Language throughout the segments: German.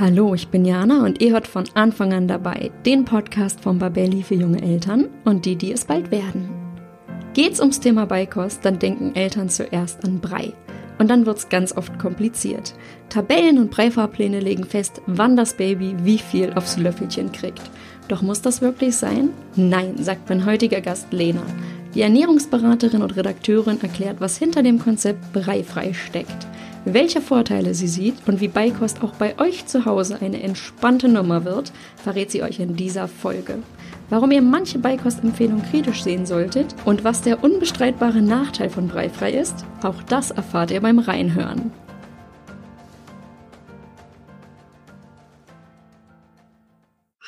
Hallo, ich bin Jana und ihr hört von Anfang an dabei den Podcast von Babelli für junge Eltern und die, die es bald werden. Geht's ums Thema Beikost, dann denken Eltern zuerst an Brei. Und dann wird's ganz oft kompliziert. Tabellen und Breifahrpläne legen fest, wann das Baby wie viel aufs Löffelchen kriegt. Doch muss das wirklich sein? Nein, sagt mein heutiger Gast Lena. Die Ernährungsberaterin und Redakteurin erklärt, was hinter dem Konzept Breifrei steckt welche Vorteile sie sieht und wie Beikost auch bei euch zu Hause eine entspannte Nummer wird, verrät sie euch in dieser Folge. Warum ihr manche Beikostempfehlungen kritisch sehen solltet und was der unbestreitbare Nachteil von Breifrei ist, auch das erfahrt ihr beim Reinhören.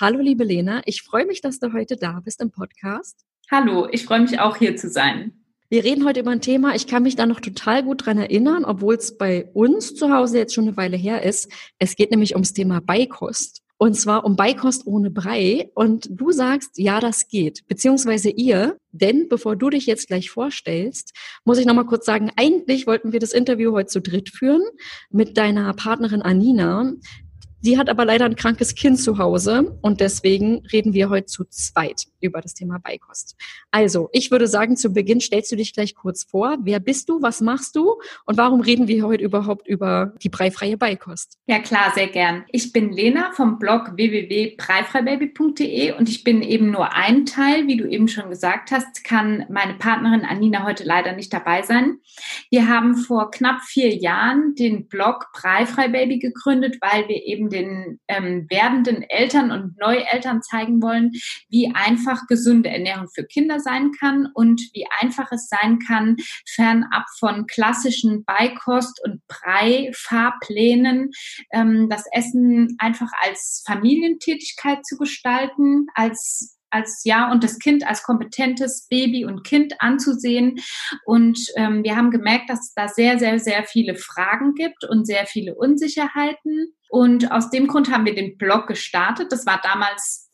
Hallo liebe Lena, ich freue mich, dass du heute da bist im Podcast. Hallo, ich freue mich auch hier zu sein. Wir reden heute über ein Thema, ich kann mich da noch total gut dran erinnern, obwohl es bei uns zu Hause jetzt schon eine Weile her ist. Es geht nämlich ums Thema Beikost. Und zwar um Beikost ohne Brei. Und du sagst, ja, das geht. Beziehungsweise ihr. Denn bevor du dich jetzt gleich vorstellst, muss ich nochmal kurz sagen, eigentlich wollten wir das Interview heute zu dritt führen mit deiner Partnerin Anina. Sie hat aber leider ein krankes Kind zu Hause und deswegen reden wir heute zu zweit über das Thema Beikost. Also, ich würde sagen, zu Beginn stellst du dich gleich kurz vor. Wer bist du? Was machst du? Und warum reden wir heute überhaupt über die breifreie Beikost? Ja, klar, sehr gern. Ich bin Lena vom Blog www.breifreibaby.de und ich bin eben nur ein Teil, wie du eben schon gesagt hast, kann meine Partnerin Anina heute leider nicht dabei sein. Wir haben vor knapp vier Jahren den Blog Breifreibaby gegründet, weil wir eben den ähm, werdenden Eltern und Neueltern zeigen wollen, wie einfach gesunde Ernährung für Kinder sein kann und wie einfach es sein kann, fernab von klassischen Beikost- und Brei-Fahrplänen, ähm, das Essen einfach als Familientätigkeit zu gestalten, als als ja und das Kind als kompetentes Baby und Kind anzusehen. Und ähm, wir haben gemerkt, dass es da sehr, sehr, sehr viele Fragen gibt und sehr viele Unsicherheiten. Und aus dem Grund haben wir den Blog gestartet. Das war damals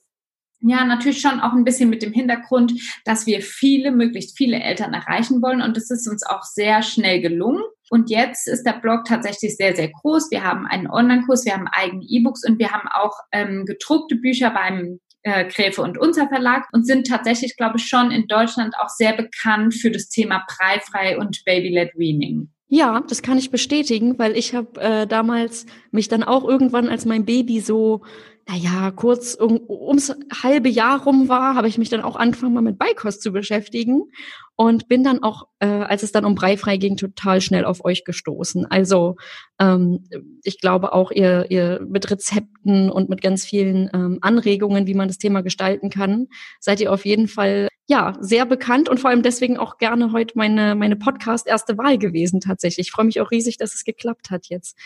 ja, natürlich schon auch ein bisschen mit dem Hintergrund, dass wir viele, möglichst viele Eltern erreichen wollen. Und das ist uns auch sehr schnell gelungen. Und jetzt ist der Blog tatsächlich sehr, sehr groß. Wir haben einen Online-Kurs, wir haben eigene E-Books und wir haben auch ähm, gedruckte Bücher beim äh, Gräfe und Unser Verlag und sind tatsächlich, glaube ich, schon in Deutschland auch sehr bekannt für das Thema Breifrei und Baby-led Weaning. Ja, das kann ich bestätigen, weil ich habe äh, damals mich dann auch irgendwann, als mein Baby so naja, kurz um, ums halbe Jahr rum war, habe ich mich dann auch angefangen, mal mit Beikost zu beschäftigen und bin dann auch, äh, als es dann um Breifrei ging, total schnell auf euch gestoßen. Also ähm, ich glaube auch, ihr, ihr mit Rezepten und mit ganz vielen ähm, Anregungen, wie man das Thema gestalten kann, seid ihr auf jeden Fall ja sehr bekannt und vor allem deswegen auch gerne heute meine meine Podcast erste Wahl gewesen tatsächlich. Ich freue mich auch riesig, dass es geklappt hat jetzt.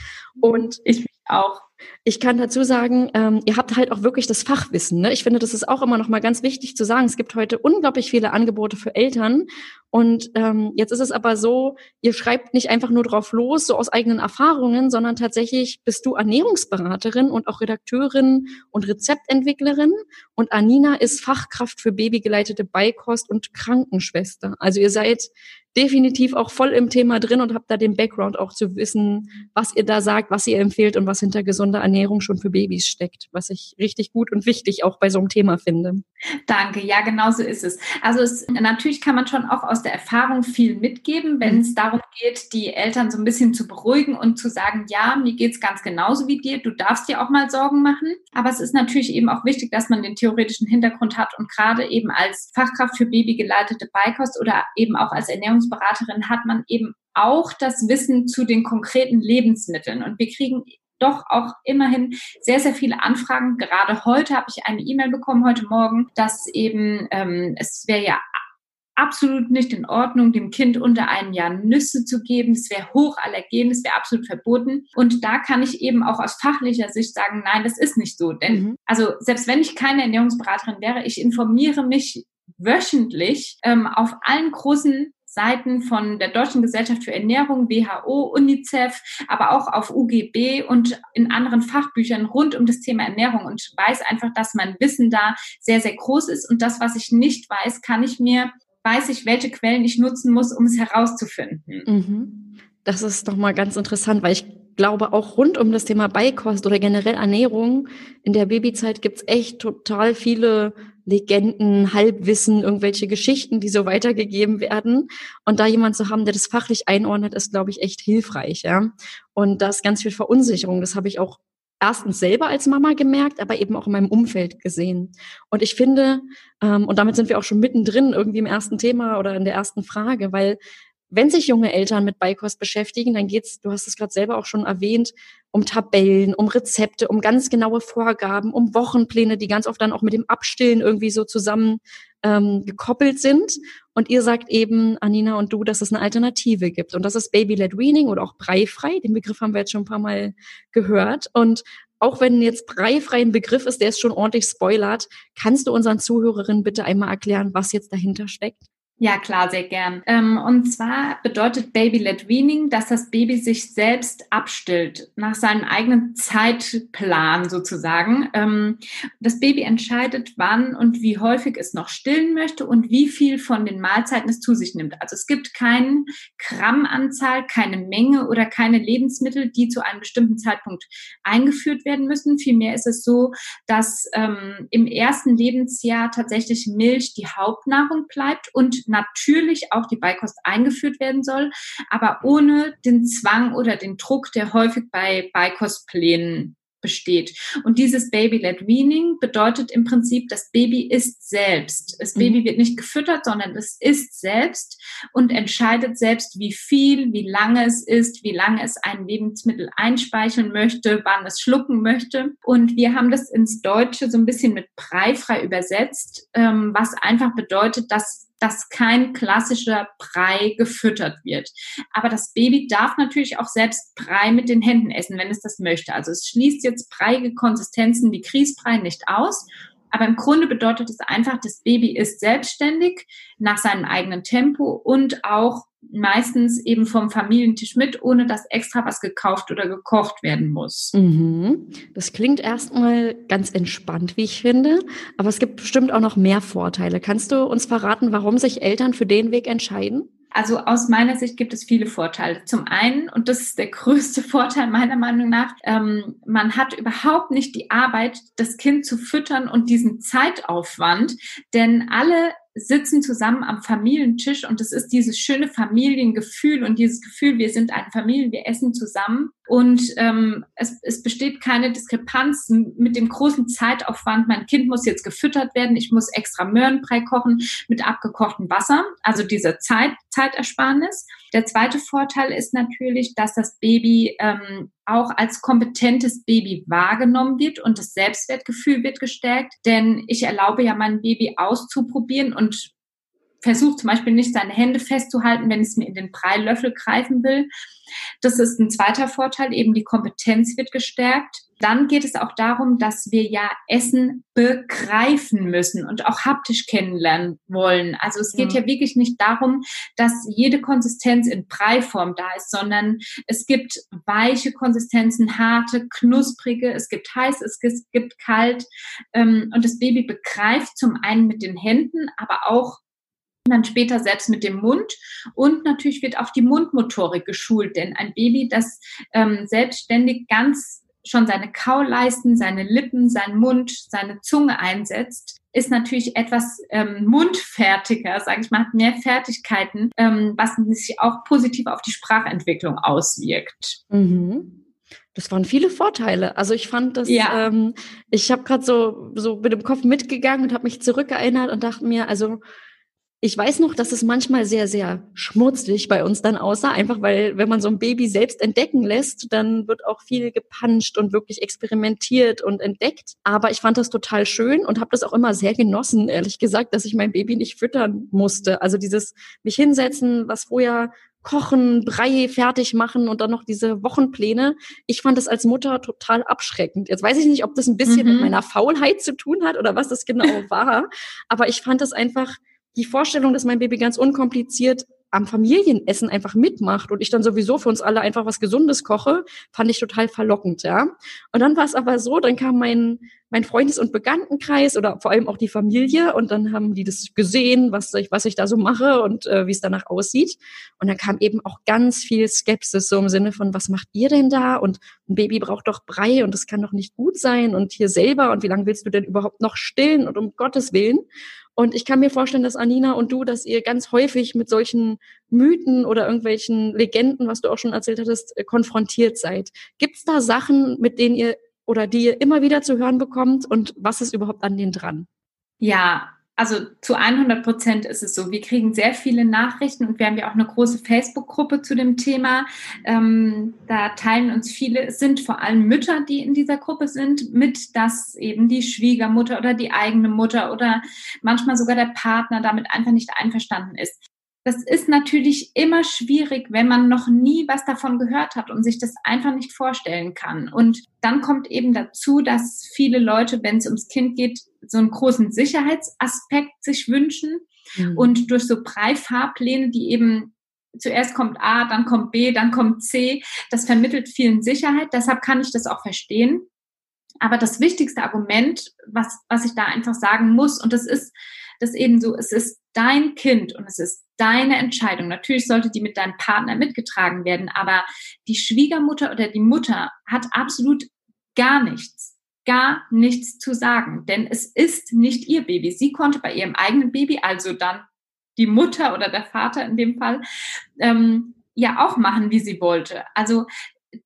Und ich mich auch. Ich kann dazu sagen, ähm, ihr habt halt auch wirklich das Fachwissen. Ne? Ich finde, das ist auch immer noch mal ganz wichtig zu sagen. Es gibt heute unglaublich viele Angebote für Eltern. Und ähm, jetzt ist es aber so, ihr schreibt nicht einfach nur drauf los, so aus eigenen Erfahrungen, sondern tatsächlich bist du Ernährungsberaterin und auch Redakteurin und Rezeptentwicklerin. Und Anina ist Fachkraft für babygeleitete Beikost und Krankenschwester. Also ihr seid definitiv auch voll im Thema drin und habt da den Background auch zu wissen, was ihr da sagt, was ihr empfehlt und was hinter gesunder Ernährung schon für Babys steckt, was ich richtig gut und wichtig auch bei so einem Thema finde. Danke, ja, genau so ist es. Also es, natürlich kann man schon auch aus der Erfahrung viel mitgeben, wenn mhm. es darum geht, die Eltern so ein bisschen zu beruhigen und zu sagen, ja, mir geht's ganz genauso wie dir, du darfst dir auch mal Sorgen machen. Aber es ist natürlich eben auch wichtig, dass man den theoretischen Hintergrund hat und gerade eben als Fachkraft für babygeleitete Beikost oder eben auch als Ernährungs Ernährungsberaterin hat man eben auch das Wissen zu den konkreten Lebensmitteln. Und wir kriegen doch auch immerhin sehr, sehr viele Anfragen. Gerade heute habe ich eine E-Mail bekommen, heute Morgen, dass eben ähm, es wäre ja absolut nicht in Ordnung, dem Kind unter einem Jahr Nüsse zu geben. Es wäre hochallergen, es wäre absolut verboten. Und da kann ich eben auch aus fachlicher Sicht sagen, nein, das ist nicht so. Denn mhm. also selbst wenn ich keine Ernährungsberaterin wäre, ich informiere mich wöchentlich ähm, auf allen großen Seiten von der Deutschen Gesellschaft für Ernährung, WHO, UNICEF, aber auch auf UGB und in anderen Fachbüchern rund um das Thema Ernährung und weiß einfach, dass mein Wissen da sehr, sehr groß ist und das, was ich nicht weiß, kann ich mir, weiß ich, welche Quellen ich nutzen muss, um es herauszufinden. Mhm. Das ist doch mal ganz interessant, weil ich glaube auch rund um das Thema Beikost oder generell Ernährung in der Babyzeit gibt's echt total viele Legenden, Halbwissen, irgendwelche Geschichten, die so weitergegeben werden. Und da jemand zu haben, der das fachlich einordnet, ist, glaube ich, echt hilfreich. Ja? Und da ist ganz viel Verunsicherung. Das habe ich auch erstens selber als Mama gemerkt, aber eben auch in meinem Umfeld gesehen. Und ich finde, ähm, und damit sind wir auch schon mittendrin irgendwie im ersten Thema oder in der ersten Frage, weil wenn sich junge Eltern mit Beikost beschäftigen, dann geht's, du hast es gerade selber auch schon erwähnt, um Tabellen, um Rezepte, um ganz genaue Vorgaben, um Wochenpläne, die ganz oft dann auch mit dem Abstillen irgendwie so zusammen ähm, gekoppelt sind. Und ihr sagt eben, Anina und du, dass es eine Alternative gibt. Und das ist Baby-led Weaning oder auch breifrei. Den Begriff haben wir jetzt schon ein paar Mal gehört. Und auch wenn jetzt breifrei ein Begriff ist, der ist schon ordentlich spoilert, kannst du unseren Zuhörerinnen bitte einmal erklären, was jetzt dahinter steckt? Ja, klar, sehr gern. Ähm, und zwar bedeutet Baby-led Weaning, dass das Baby sich selbst abstillt, nach seinem eigenen Zeitplan sozusagen. Ähm, das Baby entscheidet, wann und wie häufig es noch stillen möchte und wie viel von den Mahlzeiten es zu sich nimmt. Also es gibt keine Grammanzahl, keine Menge oder keine Lebensmittel, die zu einem bestimmten Zeitpunkt eingeführt werden müssen. Vielmehr ist es so, dass ähm, im ersten Lebensjahr tatsächlich Milch die Hauptnahrung bleibt und natürlich auch die Beikost eingeführt werden soll, aber ohne den Zwang oder den Druck, der häufig bei Beikostplänen besteht. Und dieses Baby-led Weaning bedeutet im Prinzip, das Baby isst selbst. Das Baby mhm. wird nicht gefüttert, sondern es isst selbst und entscheidet selbst, wie viel, wie lange es isst, wie lange es ein Lebensmittel einspeicheln möchte, wann es schlucken möchte. Und wir haben das ins Deutsche so ein bisschen mit breifrei übersetzt, ähm, was einfach bedeutet, dass dass kein klassischer Brei gefüttert wird. Aber das Baby darf natürlich auch selbst Brei mit den Händen essen, wenn es das möchte. Also es schließt jetzt breiige Konsistenzen wie Grießbrei nicht aus. Aber im Grunde bedeutet es einfach, das Baby ist selbstständig nach seinem eigenen Tempo und auch meistens eben vom Familientisch mit, ohne dass extra was gekauft oder gekocht werden muss. Mhm. Das klingt erstmal ganz entspannt, wie ich finde, aber es gibt bestimmt auch noch mehr Vorteile. Kannst du uns verraten, warum sich Eltern für den Weg entscheiden? Also aus meiner Sicht gibt es viele Vorteile. Zum einen, und das ist der größte Vorteil meiner Meinung nach, ähm, man hat überhaupt nicht die Arbeit, das Kind zu füttern und diesen Zeitaufwand, denn alle sitzen zusammen am Familientisch und es ist dieses schöne Familiengefühl und dieses Gefühl, wir sind eine Familie, wir essen zusammen und ähm, es, es besteht keine Diskrepanz mit dem großen Zeitaufwand. Mein Kind muss jetzt gefüttert werden, ich muss extra Möhrenbrei kochen mit abgekochtem Wasser, also diese Zeit, Zeitersparnis. Der zweite Vorteil ist natürlich, dass das Baby ähm, auch als kompetentes Baby wahrgenommen wird und das Selbstwertgefühl wird gestärkt. Denn ich erlaube ja mein Baby auszuprobieren und versuche zum Beispiel nicht seine Hände festzuhalten, wenn es mir in den Breilöffel greifen will. Das ist ein zweiter Vorteil, eben die Kompetenz wird gestärkt. Dann geht es auch darum, dass wir ja Essen begreifen müssen und auch haptisch kennenlernen wollen. Also es geht ja, ja wirklich nicht darum, dass jede Konsistenz in Breiform da ist, sondern es gibt weiche Konsistenzen, harte, knusprige, es gibt heiß, es gibt kalt. Ähm, und das Baby begreift zum einen mit den Händen, aber auch dann später selbst mit dem Mund und natürlich wird auch die Mundmotorik geschult, denn ein Baby, das ähm, selbstständig ganz schon seine Kauleisten, seine Lippen, seinen Mund, seine Zunge einsetzt, ist natürlich etwas ähm, mundfertiger, sage ich mal, hat mehr Fertigkeiten, ähm, was sich auch positiv auf die Sprachentwicklung auswirkt. Mhm. Das waren viele Vorteile. Also ich fand das, ja. ähm, ich habe gerade so so mit dem Kopf mitgegangen und habe mich zurückerinnert und dachte mir, also ich weiß noch, dass es manchmal sehr, sehr schmutzig bei uns dann aussah, einfach weil, wenn man so ein Baby selbst entdecken lässt, dann wird auch viel gepanscht und wirklich experimentiert und entdeckt. Aber ich fand das total schön und habe das auch immer sehr genossen, ehrlich gesagt, dass ich mein Baby nicht füttern musste. Also dieses mich hinsetzen, was vorher kochen, Brei fertig machen und dann noch diese Wochenpläne. Ich fand das als Mutter total abschreckend. Jetzt weiß ich nicht, ob das ein bisschen mhm. mit meiner Faulheit zu tun hat oder was das genau war, aber ich fand das einfach die Vorstellung, dass mein Baby ganz unkompliziert am Familienessen einfach mitmacht und ich dann sowieso für uns alle einfach was Gesundes koche, fand ich total verlockend, ja. Und dann war es aber so, dann kam mein, mein Freundes- und Bekanntenkreis oder vor allem auch die Familie und dann haben die das gesehen, was ich, was ich da so mache und äh, wie es danach aussieht. Und dann kam eben auch ganz viel Skepsis, so im Sinne von, was macht ihr denn da? Und ein Baby braucht doch Brei und das kann doch nicht gut sein und hier selber und wie lange willst du denn überhaupt noch stillen und um Gottes Willen? Und ich kann mir vorstellen, dass Anina und du, dass ihr ganz häufig mit solchen Mythen oder irgendwelchen Legenden, was du auch schon erzählt hattest, äh, konfrontiert seid. Gibt es da Sachen, mit denen ihr oder die ihr immer wieder zu hören bekommt und was ist überhaupt an denen dran? Ja, also zu 100 Prozent ist es so. Wir kriegen sehr viele Nachrichten und wir haben ja auch eine große Facebook-Gruppe zu dem Thema. Ähm, da teilen uns viele, es sind vor allem Mütter, die in dieser Gruppe sind, mit, dass eben die Schwiegermutter oder die eigene Mutter oder manchmal sogar der Partner damit einfach nicht einverstanden ist das ist natürlich immer schwierig, wenn man noch nie was davon gehört hat und sich das einfach nicht vorstellen kann. Und dann kommt eben dazu, dass viele Leute, wenn es ums Kind geht, so einen großen Sicherheitsaspekt sich wünschen. Mhm. Und durch so Brei-Fahrpläne, die eben zuerst kommt A, dann kommt B, dann kommt C, das vermittelt vielen Sicherheit. Deshalb kann ich das auch verstehen. Aber das wichtigste Argument, was, was ich da einfach sagen muss, und das ist, das eben so, es ist dein Kind und es ist deine Entscheidung. Natürlich sollte die mit deinem Partner mitgetragen werden, aber die Schwiegermutter oder die Mutter hat absolut gar nichts, gar nichts zu sagen, denn es ist nicht ihr Baby. Sie konnte bei ihrem eigenen Baby, also dann die Mutter oder der Vater in dem Fall, ähm, ja auch machen, wie sie wollte. Also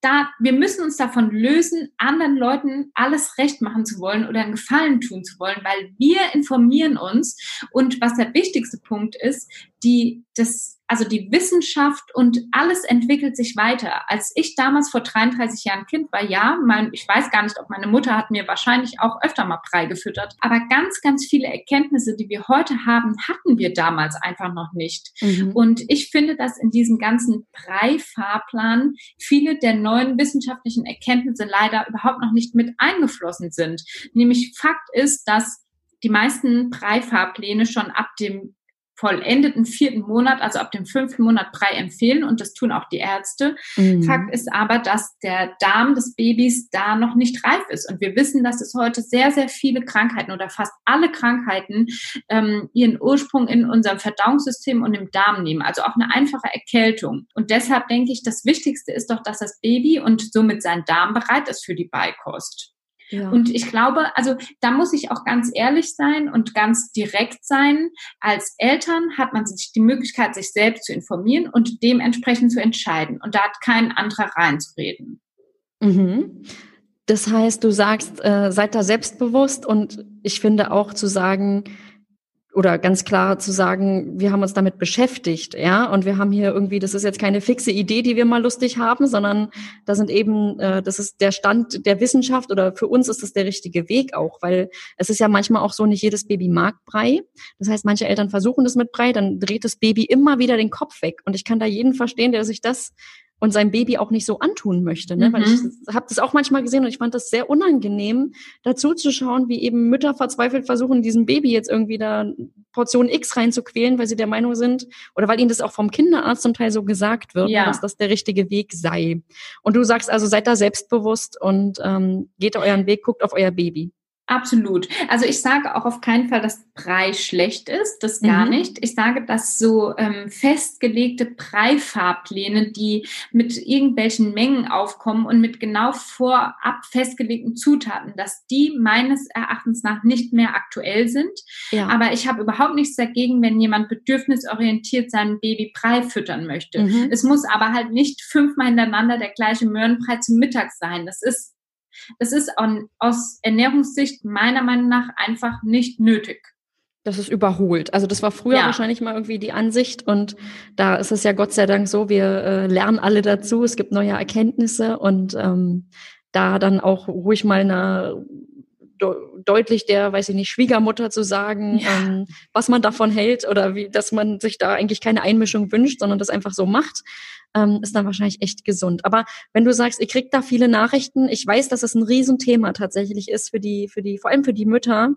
da, wir müssen uns davon lösen, anderen Leuten alles recht machen zu wollen oder einen Gefallen tun zu wollen, weil wir informieren uns und was der wichtigste Punkt ist, die, das, also die Wissenschaft und alles entwickelt sich weiter. Als ich damals vor 33 Jahren Kind war, ja, mein, ich weiß gar nicht, ob meine Mutter hat mir wahrscheinlich auch öfter mal Brei gefüttert, aber ganz, ganz viele Erkenntnisse, die wir heute haben, hatten wir damals einfach noch nicht. Mhm. Und ich finde, dass in diesem ganzen Brei-Fahrplan viele der neuen wissenschaftlichen Erkenntnisse leider überhaupt noch nicht mit eingeflossen sind. Nämlich Fakt ist, dass die meisten Brei-Fahrpläne schon ab dem vollendeten vierten Monat, also ab dem fünften Monat Brei empfehlen und das tun auch die Ärzte. Mhm. Fakt ist aber, dass der Darm des Babys da noch nicht reif ist und wir wissen, dass es heute sehr, sehr viele Krankheiten oder fast alle Krankheiten ähm, ihren Ursprung in unserem Verdauungssystem und im Darm nehmen, also auch eine einfache Erkältung. Und deshalb denke ich, das Wichtigste ist doch, dass das Baby und somit sein Darm bereit ist für die Beikost. Ja. Und ich glaube, also da muss ich auch ganz ehrlich sein und ganz direkt sein. Als Eltern hat man sich die Möglichkeit, sich selbst zu informieren und dementsprechend zu entscheiden. Und da hat kein anderer reinzureden. Mhm. Das heißt, du sagst, äh, seid da selbstbewusst und ich finde auch zu sagen, oder ganz klar zu sagen, wir haben uns damit beschäftigt, ja, und wir haben hier irgendwie, das ist jetzt keine fixe Idee, die wir mal lustig haben, sondern da sind eben, äh, das ist der Stand der Wissenschaft oder für uns ist das der richtige Weg auch, weil es ist ja manchmal auch so, nicht jedes Baby mag Brei. Das heißt, manche Eltern versuchen das mit Brei, dann dreht das Baby immer wieder den Kopf weg. Und ich kann da jeden verstehen, der sich das und sein Baby auch nicht so antun möchte. Ne? Mhm. Weil ich mhm. habe das auch manchmal gesehen und ich fand das sehr unangenehm, dazu zu schauen, wie eben Mütter verzweifelt versuchen, diesem Baby jetzt irgendwie da Portion X reinzuquälen, weil sie der Meinung sind oder weil ihnen das auch vom Kinderarzt zum Teil so gesagt wird, ja. dass das der richtige Weg sei. Und du sagst also, seid da selbstbewusst und ähm, geht euren Weg, guckt auf euer Baby. Absolut. Also ich sage auch auf keinen Fall, dass Brei schlecht ist, das gar mhm. nicht. Ich sage, dass so ähm, festgelegte Brei-Fahrpläne, die mit irgendwelchen Mengen aufkommen und mit genau vorab festgelegten Zutaten, dass die meines Erachtens nach nicht mehr aktuell sind. Ja. Aber ich habe überhaupt nichts dagegen, wenn jemand bedürfnisorientiert sein Baby Brei füttern möchte. Mhm. Es muss aber halt nicht fünfmal hintereinander der gleiche Möhrenbrei zum Mittag sein. Das ist das ist aus Ernährungssicht meiner Meinung nach einfach nicht nötig. Das ist überholt. Also das war früher ja. wahrscheinlich mal irgendwie die Ansicht und da ist es ja Gott sei Dank so, wir äh, lernen alle dazu, es gibt neue Erkenntnisse und ähm, da dann auch ruhig mal eine deutlich der, weiß ich nicht, Schwiegermutter zu sagen, ja. ähm, was man davon hält oder wie, dass man sich da eigentlich keine Einmischung wünscht, sondern das einfach so macht, ähm, ist dann wahrscheinlich echt gesund. Aber wenn du sagst, ihr kriegt da viele Nachrichten, ich weiß, dass es ein Riesenthema tatsächlich ist für die, für die, vor allem für die Mütter.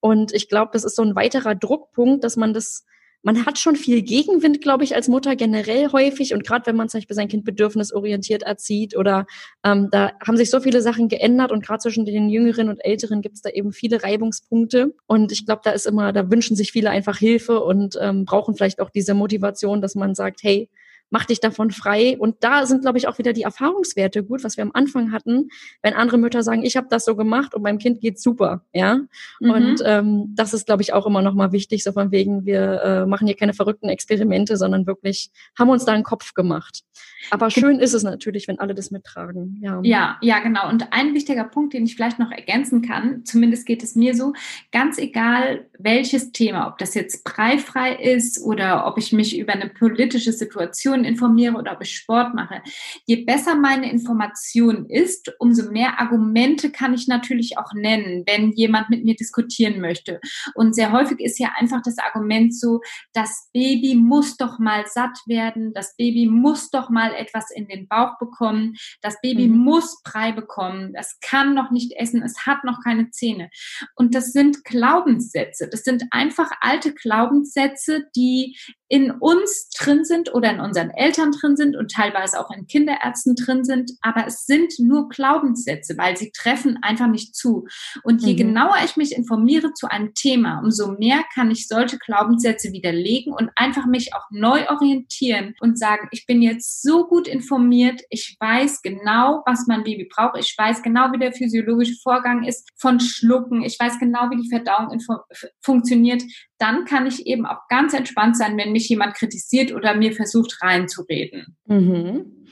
Und ich glaube, das ist so ein weiterer Druckpunkt, dass man das man hat schon viel Gegenwind, glaube ich, als Mutter generell häufig. Und gerade wenn man zum Beispiel sein Kind bedürfnisorientiert erzieht oder ähm, da haben sich so viele Sachen geändert und gerade zwischen den Jüngeren und Älteren gibt es da eben viele Reibungspunkte. Und ich glaube, da ist immer, da wünschen sich viele einfach Hilfe und ähm, brauchen vielleicht auch diese Motivation, dass man sagt, hey, mach dich davon frei. Und da sind, glaube ich, auch wieder die Erfahrungswerte gut, was wir am Anfang hatten, wenn andere Mütter sagen, ich habe das so gemacht und meinem Kind geht's super, ja. Mhm. Und ähm, das ist, glaube ich, auch immer noch mal wichtig, so von wegen, wir äh, machen hier keine verrückten Experimente, sondern wirklich haben uns da einen Kopf gemacht. Aber schön ist es natürlich, wenn alle das mittragen. Ja. ja, ja, genau. Und ein wichtiger Punkt, den ich vielleicht noch ergänzen kann, zumindest geht es mir so, ganz egal welches Thema, ob das jetzt preifrei ist oder ob ich mich über eine politische Situation informiere oder ob ich Sport mache. Je besser meine Information ist, umso mehr Argumente kann ich natürlich auch nennen, wenn jemand mit mir diskutieren möchte. Und sehr häufig ist ja einfach das Argument so, das Baby muss doch mal satt werden, das Baby muss doch mal etwas in den Bauch bekommen, das Baby mhm. muss Brei bekommen, das kann noch nicht essen, es hat noch keine Zähne. Und das sind Glaubenssätze, das sind einfach alte Glaubenssätze, die in uns drin sind oder in unseren Eltern drin sind und teilweise auch in Kinderärzten drin sind, aber es sind nur Glaubenssätze, weil sie treffen einfach nicht zu. Und je mhm. genauer ich mich informiere zu einem Thema, umso mehr kann ich solche Glaubenssätze widerlegen und einfach mich auch neu orientieren und sagen, ich bin jetzt so gut informiert, ich weiß genau, was mein Baby braucht, ich weiß genau, wie der physiologische Vorgang ist von Schlucken, ich weiß genau, wie die Verdauung funktioniert, dann kann ich eben auch ganz entspannt sein, wenn mich jemand kritisiert oder mir versucht reinzureden. Mhm.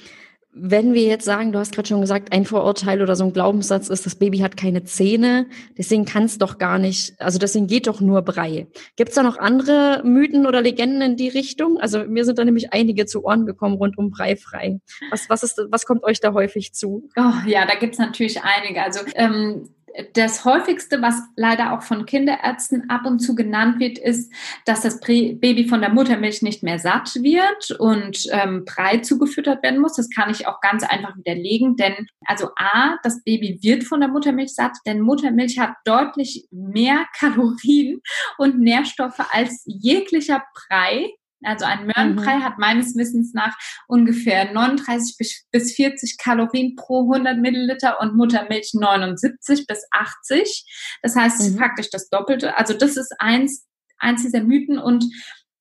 Wenn wir jetzt sagen, du hast gerade schon gesagt, ein Vorurteil oder so ein Glaubenssatz ist, das Baby hat keine Zähne, deswegen kann es doch gar nicht, also deswegen geht doch nur Brei. Gibt es da noch andere Mythen oder Legenden in die Richtung? Also mir sind da nämlich einige zu Ohren gekommen rund um Brei frei. Was, was, ist, was kommt euch da häufig zu? Oh, ja, da gibt es natürlich einige. Also ähm, das häufigste, was leider auch von Kinderärzten ab und zu genannt wird, ist, dass das Baby von der Muttermilch nicht mehr satt wird und ähm, Brei zugefüttert werden muss. Das kann ich auch ganz einfach widerlegen, denn also A, das Baby wird von der Muttermilch satt, denn Muttermilch hat deutlich mehr Kalorien und Nährstoffe als jeglicher Brei. Also ein Möhrenbrei mhm. hat meines Wissens nach ungefähr 39 bis 40 Kalorien pro 100 Milliliter und Muttermilch 79 bis 80. Das heißt mhm. faktisch das Doppelte. Also das ist eins, eins dieser Mythen und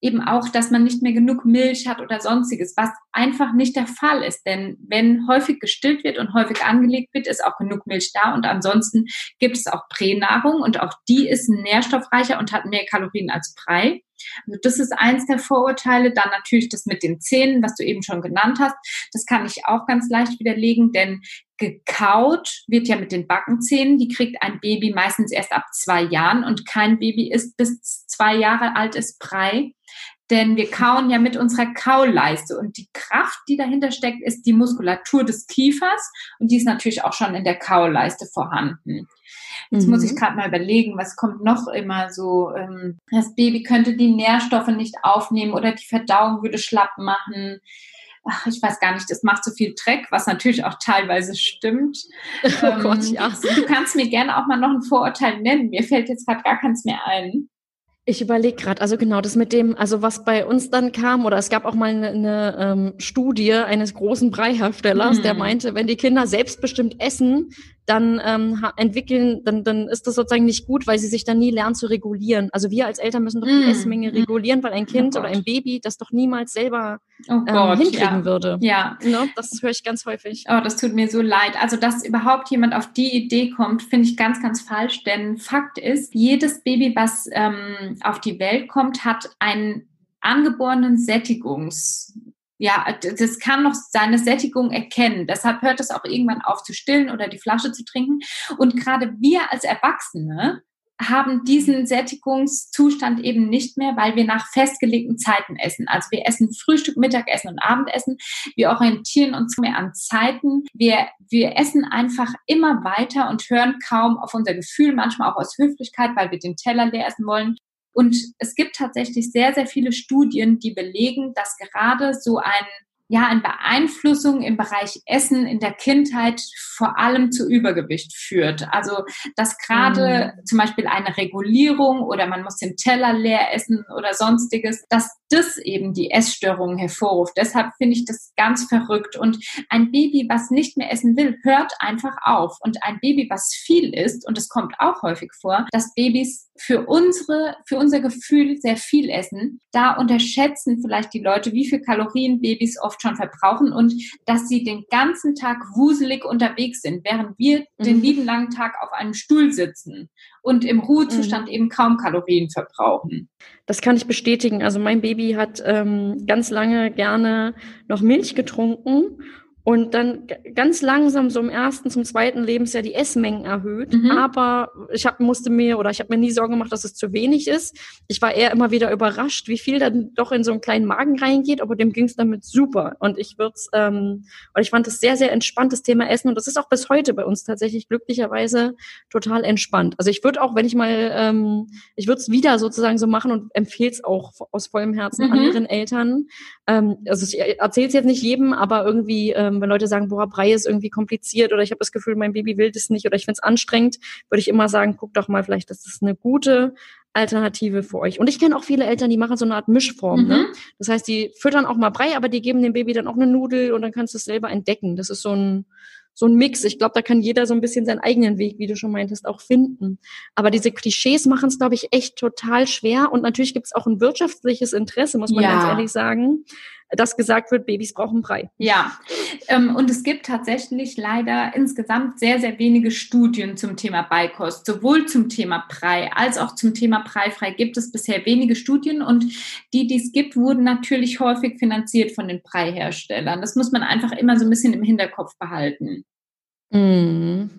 eben auch, dass man nicht mehr genug Milch hat oder sonstiges, was einfach nicht der Fall ist. Denn wenn häufig gestillt wird und häufig angelegt wird, ist auch genug Milch da und ansonsten gibt es auch Pränahrung und auch die ist nährstoffreicher und hat mehr Kalorien als Brei. Also das ist eins der Vorurteile. Dann natürlich das mit den Zähnen, was du eben schon genannt hast. Das kann ich auch ganz leicht widerlegen, denn gekaut wird ja mit den Backenzähnen. Die kriegt ein Baby meistens erst ab zwei Jahren und kein Baby ist bis zwei Jahre alt ist Brei. Denn wir kauen ja mit unserer Kauleiste und die Kraft, die dahinter steckt, ist die Muskulatur des Kiefers und die ist natürlich auch schon in der Kauleiste vorhanden. Jetzt mhm. muss ich mhm. gerade mal überlegen, was kommt noch immer so. Ähm, das Baby könnte die Nährstoffe nicht aufnehmen oder die Verdauung würde schlapp machen. Ach, ich weiß gar nicht, das macht so viel Dreck, was natürlich auch teilweise stimmt. Oh ähm, Gott, ja. Du kannst mir gerne auch mal noch ein Vorurteil nennen. Mir fällt jetzt gerade gar keins mehr ein. Ich überlege gerade, also genau, das mit dem, also was bei uns dann kam, oder es gab auch mal eine, eine ähm, Studie eines großen Breiherstellers, mhm. der meinte, wenn die Kinder selbstbestimmt essen, dann ähm, entwickeln, dann, dann ist das sozusagen nicht gut, weil sie sich dann nie lernen zu regulieren. Also wir als Eltern müssen doch die mm. Essmenge regulieren, weil ein Kind oh oder ein Baby das doch niemals selber oh ähm, Gott, hinkriegen ja. würde. Ja. Ne? Das höre ich ganz häufig. Oh, das tut mir so leid. Also, dass überhaupt jemand auf die Idee kommt, finde ich ganz, ganz falsch. Denn Fakt ist, jedes Baby, was ähm, auf die Welt kommt, hat einen angeborenen Sättigungs ja, das kann noch seine Sättigung erkennen. Deshalb hört es auch irgendwann auf zu stillen oder die Flasche zu trinken. Und gerade wir als Erwachsene haben diesen Sättigungszustand eben nicht mehr, weil wir nach festgelegten Zeiten essen. Also wir essen Frühstück, Mittagessen und Abendessen. Wir orientieren uns mehr an Zeiten. Wir, wir essen einfach immer weiter und hören kaum auf unser Gefühl, manchmal auch aus Höflichkeit, weil wir den Teller leer essen wollen. Und es gibt tatsächlich sehr, sehr viele Studien, die belegen, dass gerade so ein ja eine Beeinflussung im Bereich Essen in der Kindheit vor allem zu Übergewicht führt. Also dass gerade mhm. zum Beispiel eine Regulierung oder man muss den Teller leer essen oder sonstiges, dass das eben die Essstörungen hervorruft. Deshalb finde ich das ganz verrückt. Und ein Baby, was nicht mehr essen will, hört einfach auf. Und ein Baby, was viel isst, und es kommt auch häufig vor, dass Babys für unsere, für unser Gefühl sehr viel essen. Da unterschätzen vielleicht die Leute, wie viel Kalorien Babys oft schon verbrauchen und dass sie den ganzen Tag wuselig unterwegs sind, während wir mhm. den lieben langen Tag auf einem Stuhl sitzen und im Ruhezustand mhm. eben kaum Kalorien verbrauchen. Das kann ich bestätigen. Also mein Baby hat ähm, ganz lange gerne noch Milch getrunken und dann ganz langsam so im ersten zum zweiten Lebensjahr die Essmengen erhöht. Mhm. Aber ich hab, musste mir oder ich habe mir nie Sorgen gemacht, dass es zu wenig ist. Ich war eher immer wieder überrascht, wie viel dann doch in so einen kleinen Magen reingeht. Aber dem ging es damit super. Und ich würde ähm, und ich fand das sehr, sehr entspannt, das Thema Essen. Und das ist auch bis heute bei uns tatsächlich glücklicherweise total entspannt. Also ich würde auch, wenn ich mal, ähm, ich würde es wieder sozusagen so machen und empfehle es auch aus vollem Herzen mhm. anderen Eltern. Ähm, also ich erzähle es jetzt nicht jedem, aber irgendwie ähm, ähm, wenn Leute sagen, boah, Brei ist irgendwie kompliziert oder ich habe das Gefühl, mein Baby will das nicht oder ich finde es anstrengend, würde ich immer sagen, guck doch mal, vielleicht ist das eine gute Alternative für euch. Und ich kenne auch viele Eltern, die machen so eine Art Mischform. Ne? Mhm. Ne? Das heißt, die füttern auch mal Brei, aber die geben dem Baby dann auch eine Nudel und dann kannst du es selber entdecken. Das ist so ein so ein Mix. Ich glaube, da kann jeder so ein bisschen seinen eigenen Weg, wie du schon meintest, auch finden. Aber diese Klischees machen es, glaube ich, echt total schwer. Und natürlich gibt es auch ein wirtschaftliches Interesse, muss man ja. ganz ehrlich sagen dass gesagt wird, Babys brauchen Brei. Ja, ähm, und es gibt tatsächlich leider insgesamt sehr, sehr wenige Studien zum Thema Beikost. Sowohl zum Thema Brei als auch zum Thema Breifrei gibt es bisher wenige Studien und die, die es gibt, wurden natürlich häufig finanziert von den Breiherstellern. Das muss man einfach immer so ein bisschen im Hinterkopf behalten. Mhm.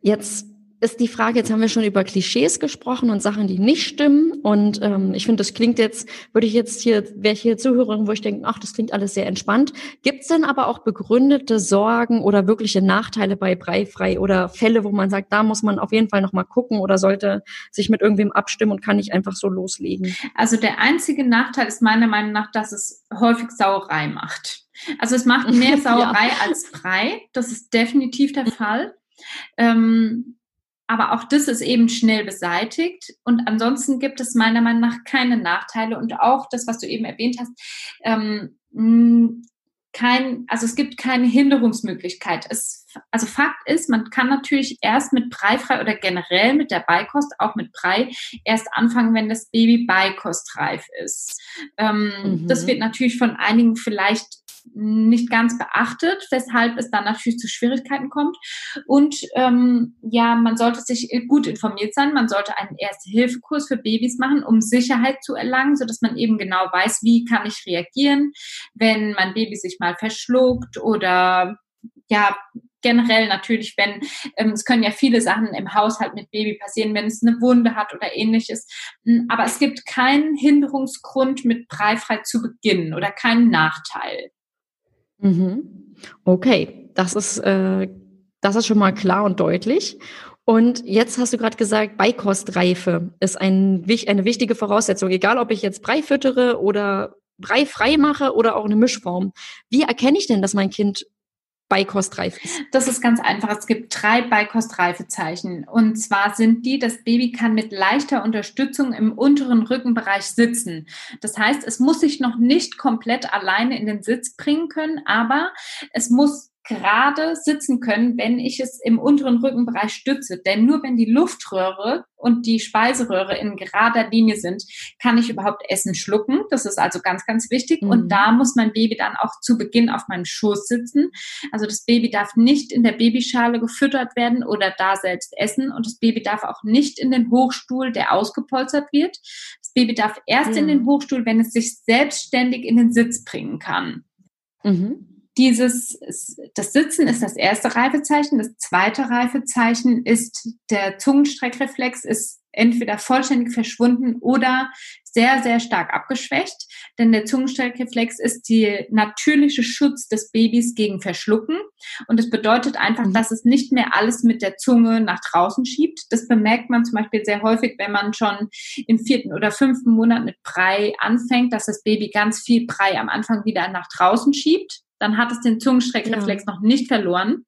Jetzt ist die Frage, jetzt haben wir schon über Klischees gesprochen und Sachen, die nicht stimmen. Und ähm, ich finde, das klingt jetzt, würde ich jetzt hier, wäre ich hier Zuhörerin, wo ich denke, ach, das klingt alles sehr entspannt. Gibt es denn aber auch begründete Sorgen oder wirkliche Nachteile bei Breifrei oder Fälle, wo man sagt, da muss man auf jeden Fall nochmal gucken oder sollte sich mit irgendwem abstimmen und kann nicht einfach so loslegen? Also der einzige Nachteil ist meiner Meinung nach, dass es häufig Sauerei macht. Also es macht mehr Sauerei ja. als Brei. Das ist definitiv der Fall. Ähm, aber auch das ist eben schnell beseitigt. Und ansonsten gibt es meiner Meinung nach keine Nachteile. Und auch das, was du eben erwähnt hast, ähm, kein, also es gibt keine Hinderungsmöglichkeit. Es, also Fakt ist, man kann natürlich erst mit Breifrei oder generell mit der Beikost, auch mit Brei, erst anfangen, wenn das Baby beikostreif ist. Ähm, mhm. Das wird natürlich von einigen vielleicht nicht ganz beachtet, weshalb es dann natürlich zu Schwierigkeiten kommt. Und ähm, ja, man sollte sich gut informiert sein. Man sollte einen Erste-Hilfe-Kurs für Babys machen, um Sicherheit zu erlangen, so dass man eben genau weiß, wie kann ich reagieren, wenn mein Baby sich mal verschluckt oder ja, generell natürlich, wenn ähm, es können ja viele Sachen im Haushalt mit Baby passieren, wenn es eine Wunde hat oder ähnliches. Hm, aber es gibt keinen Hinderungsgrund, mit Breifrei zu beginnen oder keinen Nachteil. Mhm. Okay, das ist, äh, das ist schon mal klar und deutlich. Und jetzt hast du gerade gesagt, Beikostreife ist ein, eine wichtige Voraussetzung, egal ob ich jetzt Brei füttere oder Brei frei mache oder auch eine Mischform. Wie erkenne ich denn, dass mein Kind beikostreif ist? Das ist ganz einfach. Es gibt drei Beikostreifezeichen. Und zwar sind die, das Baby kann mit leichter Unterstützung im unteren Rückenbereich sitzen. Das heißt, es muss sich noch nicht komplett alleine in den Sitz bringen können, aber es muss gerade sitzen können, wenn ich es im unteren Rückenbereich stütze. Denn nur wenn die Luftröhre und die Speiseröhre in gerader Linie sind, kann ich überhaupt Essen schlucken. Das ist also ganz, ganz wichtig. Mhm. Und da muss mein Baby dann auch zu Beginn auf meinem Schoß sitzen. Also das Baby darf nicht in der Babyschale gefüttert werden oder da selbst essen. Und das Baby darf auch nicht in den Hochstuhl, der ausgepolstert wird. Das Baby darf erst mhm. in den Hochstuhl, wenn es sich selbstständig in den Sitz bringen kann. Mhm. Dieses, das Sitzen ist das erste Reifezeichen. Das zweite Reifezeichen ist der Zungenstreckreflex ist entweder vollständig verschwunden oder sehr, sehr stark abgeschwächt. Denn der Zungenstreckreflex ist die natürliche Schutz des Babys gegen Verschlucken. Und das bedeutet einfach, mhm. dass es nicht mehr alles mit der Zunge nach draußen schiebt. Das bemerkt man zum Beispiel sehr häufig, wenn man schon im vierten oder fünften Monat mit Brei anfängt, dass das Baby ganz viel Brei am Anfang wieder nach draußen schiebt Dann hat es den Zungenstreckreflex ja. noch nicht verloren.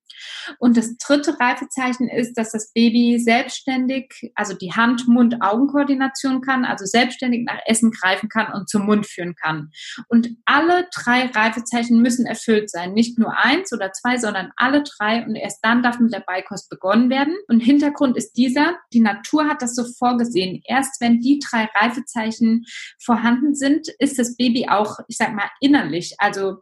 Und das dritte Reifezeichen ist, dass das Baby selbstständig, also die Hand-Mund-Augen-Koordination kann, also selbstständig nach Essen greifen kann und zum Mund führen kann. Und alle drei Reifezeichen müssen erfüllt sein. Nicht nur eins oder zwei, sondern alle drei. Und erst dann darf mit der Beikost begonnen werden. Und Hintergrund ist dieser, die Natur hat das so vorgesehen. Erst wenn die drei Reifezeichen vorhanden sind, ist das Baby auch, ich sag mal, innerlich, also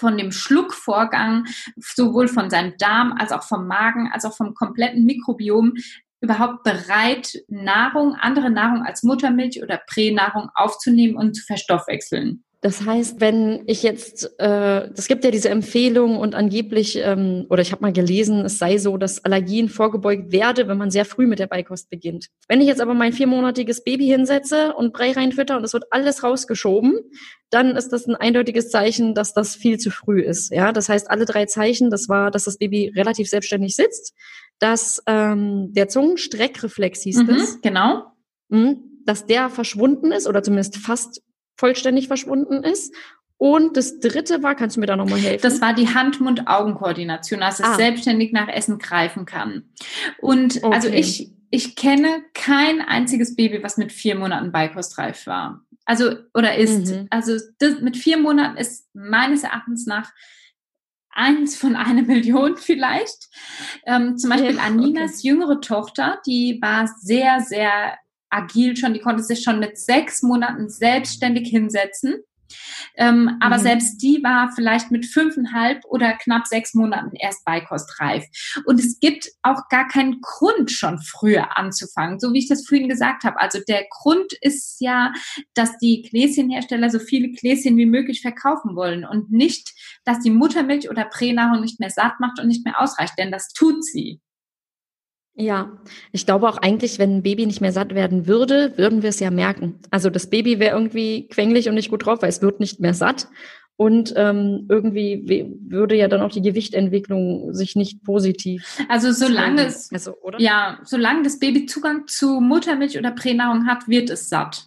von dem Schluckvorgang, sowohl von seinem Darm als auch vom Magen, als auch vom kompletten Mikrobiom überhaupt bereit, Nahrung, andere Nahrung als Muttermilch oder Pränahrung aufzunehmen und zu verstoffwechseln. Das heißt, wenn ich jetzt, äh, es gibt ja diese Empfehlung und angeblich, ähm, oder ich habe mal gelesen, es sei so, dass Allergien vorgebeugt werde, wenn man sehr früh mit der Beikost beginnt. Wenn ich jetzt aber mein viermonatiges Baby hinsetze und Brei reinfütter und es wird alles rausgeschoben, dann ist das ein eindeutiges Zeichen, dass das viel zu früh ist. Ja, das heißt, alle drei Zeichen, das war, dass das Baby relativ selbstständig sitzt, dass ähm, der Zungenstreckreflex hieß mhm, das. Genau. Mh, dass der verschwunden ist oder zumindest fast vollständig verschwunden ist. Und das dritte war, kannst du mir da nochmal helfen? Das war die Hand-Mund-Augen-Koordination, dass es ah. selbstständig nach Essen greifen kann. Und okay. also ich, ich kenne kein einziges Baby, was mit vier Monaten beikostreif war. Also, oder ist. Mhm. Also das, mit vier Monaten ist meines Erachtens nach eins von einer Million vielleicht. Ähm, zum Beispiel ja, Aninas okay. jüngere Tochter, die war sehr, sehr agil schon, die konnte sich schon mit sechs Monaten selbstständig hinsetzen. Ähm, aber mhm. selbst die war vielleicht mit fünfeinhalb oder knapp sechs Monaten erst beikostreif. Und es gibt auch gar keinen Grund, schon früher anzufangen, so wie ich das vorhin gesagt habe. Also der Grund ist ja, dass die Gläschenhersteller so viele Gläschen wie möglich verkaufen wollen und nicht, dass die Muttermilch oder Pränahrung nicht mehr satt macht und nicht mehr ausreicht, denn das tut sie. Ja, ich glaube auch eigentlich, wenn ein Baby nicht mehr satt werden würde, würden wir es ja merken. Also das Baby wäre irgendwie quengelig und nicht gut drauf, weil es wird nicht mehr satt. Und ähm, irgendwie würde ja dann auch die Gewichtentwicklung sich nicht positiv. Also solange es, also, oder? ja, solange das Baby Zugang zu Muttermilch oder Pränahrung hat, wird es satt.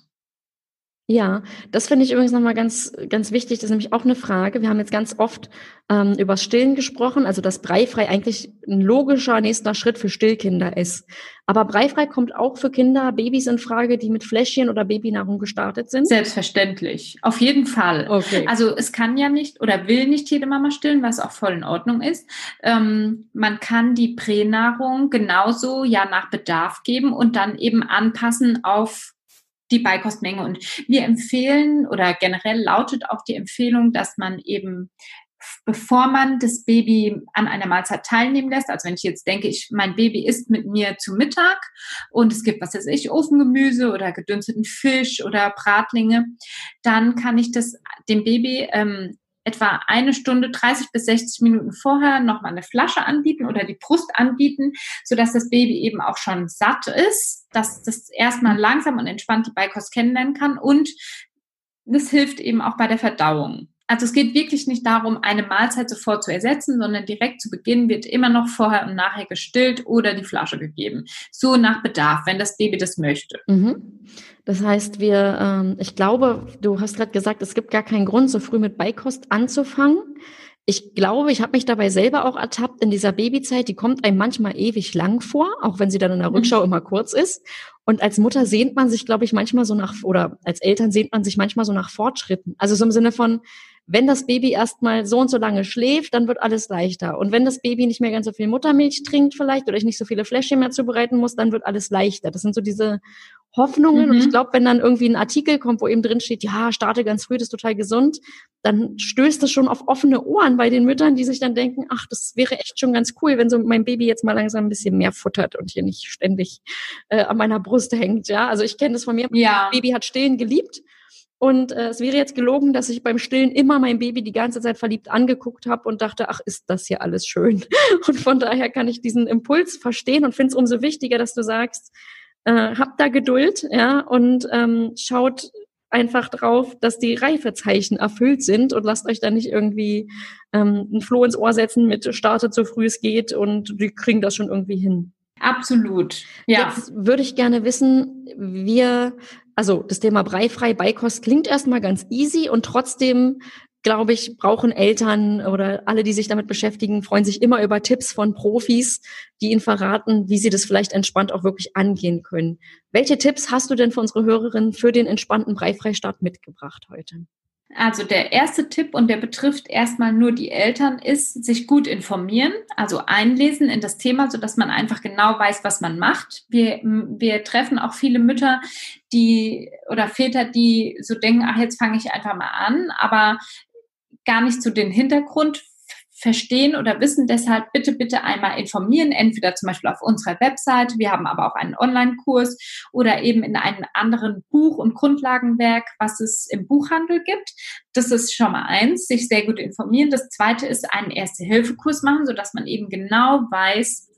Ja, das finde ich übrigens nochmal ganz, ganz wichtig. Das ist nämlich auch eine Frage. Wir haben jetzt ganz oft ähm, über Stillen gesprochen, also dass Breifrei eigentlich ein logischer nächster Schritt für Stillkinder ist. Aber Breifrei kommt auch für Kinder, Babys in Frage, die mit Fläschchen oder Babynahrung gestartet sind? Selbstverständlich, auf jeden Fall. Okay. Also es kann ja nicht oder will nicht jede Mama stillen, was auch voll in Ordnung ist. Ähm, man kann die Pränahrung genauso ja nach Bedarf geben und dann eben anpassen auf die Beikostmenge. Und wir empfehlen oder generell lautet auch die Empfehlung, dass man eben bevor man das Baby an einer Mahlzeit teilnehmen lässt, also wenn ich jetzt denke, ich, mein Baby isst mit mir zu Mittag und es gibt, was weiß ich, Ofengemüse oder gedünsteten Fisch oder Bratlinge, dann kann ich das dem Baby ähm, etwa eine Stunde, 30 bis 60 Minuten vorher nochmal eine Flasche anbieten oder die Brust anbieten, sodass das Baby eben auch schon satt ist, dass das erstmal langsam und entspannt die Beikost kennenlernen kann und das hilft eben auch bei der Verdauung. Also es geht wirklich nicht darum, eine Mahlzeit sofort zu ersetzen, sondern direkt zu Beginn wird immer noch vorher und nachher gestillt oder die Flasche gegeben. So nach Bedarf, wenn das Baby das möchte. Mhm. Das heißt, wir, ähm, ich glaube, du hast gerade gesagt, es gibt gar keinen Grund, so früh mit Beikost anzufangen. Ich glaube, ich habe mich dabei selber auch ertappt in dieser Babyzeit, die kommt einem manchmal ewig lang vor, auch wenn sie dann in der Rückschau mhm. immer kurz ist. Und als Mutter sehnt man sich, glaube ich, manchmal so nach, oder als Eltern sehnt man sich manchmal so nach Fortschritten. Also so im Sinne von, wenn das Baby erstmal so und so lange schläft, dann wird alles leichter. Und wenn das Baby nicht mehr ganz so viel Muttermilch trinkt vielleicht oder ich nicht so viele Fläschchen mehr zubereiten muss, dann wird alles leichter. Das sind so diese Hoffnungen. Mhm. Und ich mhm. glaube, wenn dann irgendwie ein Artikel kommt, wo eben drin steht, ja, starte ganz früh, das ist total gesund, dann stößt das schon auf offene Ohren bei den Müttern, die sich dann denken, ach, das wäre echt schon ganz cool, wenn so mein Baby jetzt mal langsam ein bisschen mehr futtert und hier nicht ständig äh, an meiner Brust hängt. Ja, also ich kenne das von mir. Ja. Mein Baby hat Stillen geliebt. Und äh, es wäre jetzt gelogen, dass ich beim Stillen immer mein Baby die ganze Zeit verliebt angeguckt habe und dachte, ach, ist das hier alles schön. Und von daher kann ich diesen Impuls verstehen und finde es umso wichtiger, dass du sagst, äh, habt da Geduld, ja, und ähm, schaut einfach drauf, dass die Reifezeichen erfüllt sind und lasst euch da nicht irgendwie ähm, ein Floh ins Ohr setzen mit startet so früh es geht und die kriegen das schon irgendwie hin. Absolut. Ja. Jetzt würde ich gerne wissen, wir also das Thema breifrei Beikost klingt erstmal ganz easy und trotzdem glaube ich, brauchen Eltern oder alle, die sich damit beschäftigen, freuen sich immer über Tipps von Profis, die ihnen verraten, wie sie das vielleicht entspannt auch wirklich angehen können. Welche Tipps hast du denn für unsere Hörerinnen für den entspannten Breifreistart mitgebracht heute? Also der erste Tipp und der betrifft erstmal nur die Eltern ist, sich gut informieren, also einlesen in das Thema, so dass man einfach genau weiß, was man macht. Wir, wir treffen auch viele Mütter, die oder Väter, die so denken, ach, jetzt fange ich einfach mal an, aber gar nicht so den Hintergrund verstehen oder wissen. Deshalb bitte, bitte einmal informieren, entweder zum Beispiel auf unserer Website, wir haben aber auch einen Online-Kurs oder eben in einem anderen Buch- und Grundlagenwerk, was es im Buchhandel gibt. Das ist schon mal eins, sich sehr gut informieren. Das zweite ist einen Erste-Hilfe-Kurs machen, sodass man eben genau weiß,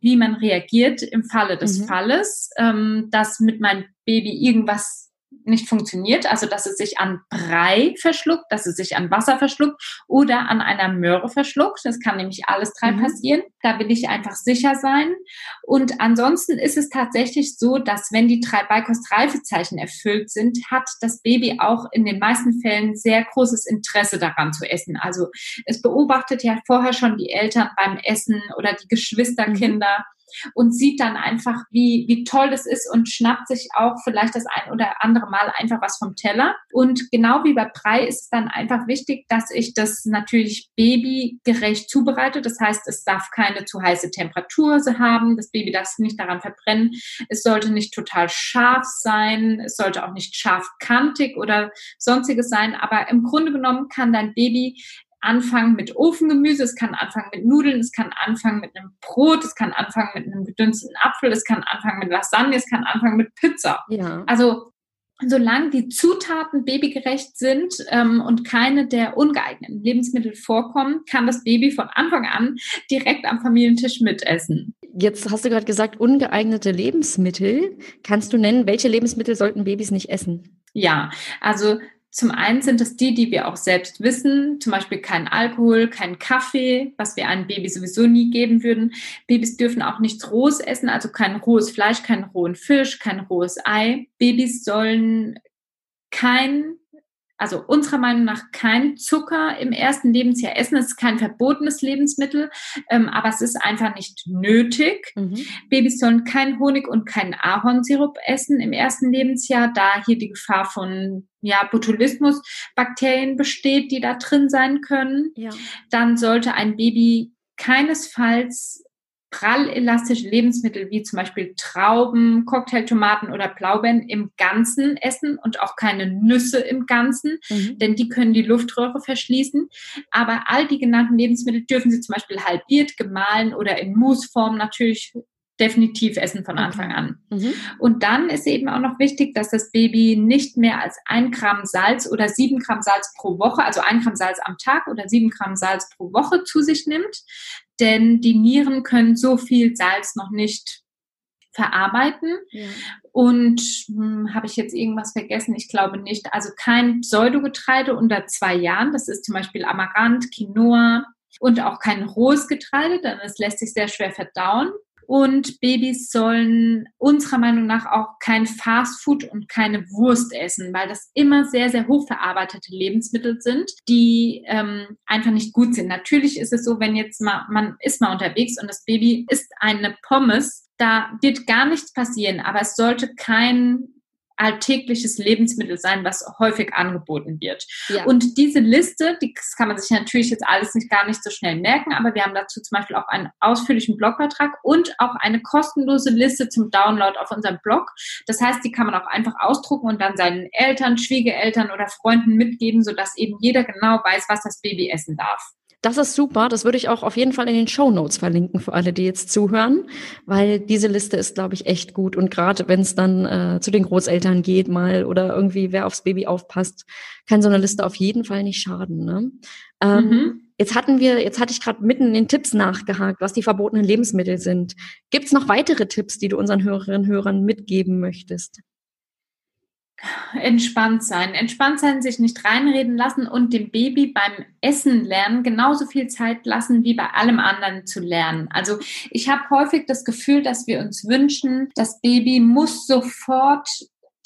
wie man reagiert im Falle des mhm. Falles, ähm, dass mit meinem Baby irgendwas nicht funktioniert, also dass es sich an Brei verschluckt, dass es sich an Wasser verschluckt oder an einer Möhre verschluckt. Das kann nämlich alles drei mhm. passieren. Da will ich einfach sicher sein. Und ansonsten ist es tatsächlich so, dass wenn die drei Beikostreifezeichen erfüllt sind, hat das Baby auch in den meisten Fällen sehr großes Interesse daran zu essen. Also es beobachtet ja vorher schon die Eltern beim Essen oder die Geschwisterkinder. Mhm und sieht dann einfach, wie, wie toll das ist und schnappt sich auch vielleicht das ein oder andere Mal einfach was vom Teller. Und genau wie bei Brei ist es dann einfach wichtig, dass ich das natürlich babygerecht zubereite. Das heißt, es darf keine zu heiße Temperatur haben. Das Baby darf nicht daran verbrennen. Es sollte nicht total scharf sein. Es sollte auch nicht scharfkantig oder sonstiges sein. Aber im Grunde genommen kann dein Baby anfangen mit Ofengemüse, es kann anfangen mit Nudeln, es kann anfangen mit einem Brot, es kann anfangen mit einem gedünsteten Apfel, es kann anfangen mit Lasagne, es kann anfangen mit Pizza. Ja. Also solange die Zutaten babygerecht sind ähm, und keine der ungeeigneten Lebensmittel vorkommen, kann das Baby von Anfang an direkt am Familientisch mitessen. Jetzt hast du gerade gesagt, ungeeignete Lebensmittel. Kannst du nennen, welche Lebensmittel sollten Babys nicht essen? Ja, also zum einen sind es die, die wir auch selbst wissen, zum Beispiel kein Alkohol, kein Kaffee, was wir einem Baby sowieso nie geben würden. Babys dürfen auch nichts Rohes essen, also kein rohes Fleisch, keinen rohen Fisch, kein rohes Ei. Babys sollen kein also unserer Meinung nach kein Zucker im ersten Lebensjahr essen. Es ist kein verbotenes Lebensmittel, ähm, aber es ist einfach nicht nötig. Mhm. Babys sollen kein Honig und keinen Ahornsirup essen im ersten Lebensjahr, da hier die Gefahr von ja, Botulismus-Bakterien besteht, die da drin sein können. Ja. Dann sollte ein Baby keinesfalls prallelastische Lebensmittel wie zum Beispiel Trauben, Cocktailtomaten oder Blaubeeren im Ganzen essen und auch keine Nüsse im Ganzen, mhm. denn die können die Luftröhre verschließen. Aber all die genannten Lebensmittel dürfen Sie zum Beispiel halbiert, gemahlen oder in Mousseform natürlich definitiv essen von Anfang an. Mhm. Und dann ist eben auch noch wichtig, dass das Baby nicht mehr als ein Gramm Salz oder sieben Gramm Salz pro Woche, also ein Gramm Salz am Tag oder sieben Gramm Salz pro Woche zu sich nimmt. Denn die Nieren können so viel Salz noch nicht verarbeiten. Ja. Und hm, habe ich jetzt irgendwas vergessen? Ich glaube nicht. Also kein Pseudogetreide unter zwei Jahren. Das ist zum Beispiel Amaranth, Quinoa und auch kein rohes Getreide, denn es lässt sich sehr schwer verdauen. Und Babys sollen unserer Meinung nach auch kein Fastfood und keine Wurst essen, weil das immer sehr, sehr hochverarbeitete Lebensmittel sind, die ähm, einfach nicht gut sind. Natürlich ist es so, wenn jetzt mal, man ist mal unterwegs und das Baby isst eine Pommes, da wird gar nichts passieren, aber es sollte kein alltägliches Lebensmittel sein, was häufig angeboten wird. Ja. Und diese Liste, die das kann man sich natürlich jetzt alles nicht gar nicht so schnell merken, aber wir haben dazu zum Beispiel auch einen ausführlichen Blogbeitrag und auch eine kostenlose Liste zum Download auf unserem Blog. Das heißt, die kann man auch einfach ausdrucken und dann seinen Eltern, Schwiegereltern oder Freunden mitgeben, sodass eben jeder genau weiß, was das Baby essen darf. Das ist super. Das würde ich auch auf jeden Fall in den Show Notes verlinken für alle, die jetzt zuhören, weil diese Liste ist, glaube ich, echt gut. Und gerade wenn es dann äh, zu den Großeltern geht mal oder irgendwie wer aufs Baby aufpasst, kann so eine Liste auf jeden Fall nicht schaden. Ne? Ähm, mhm. Jetzt hatten wir, jetzt hatte ich gerade mitten in den Tipps nachgehakt, was die verbotenen Lebensmittel sind. Gibt es noch weitere Tipps, die du unseren Hörerinnen und Hörern mitgeben möchtest? Entspannt sein. Entspannt sein, sich nicht reinreden lassen und dem Baby beim Essen lernen genauso viel Zeit lassen, wie bei allem anderen zu lernen. Also ich habe häufig das Gefühl, dass wir uns wünschen, das Baby muss sofort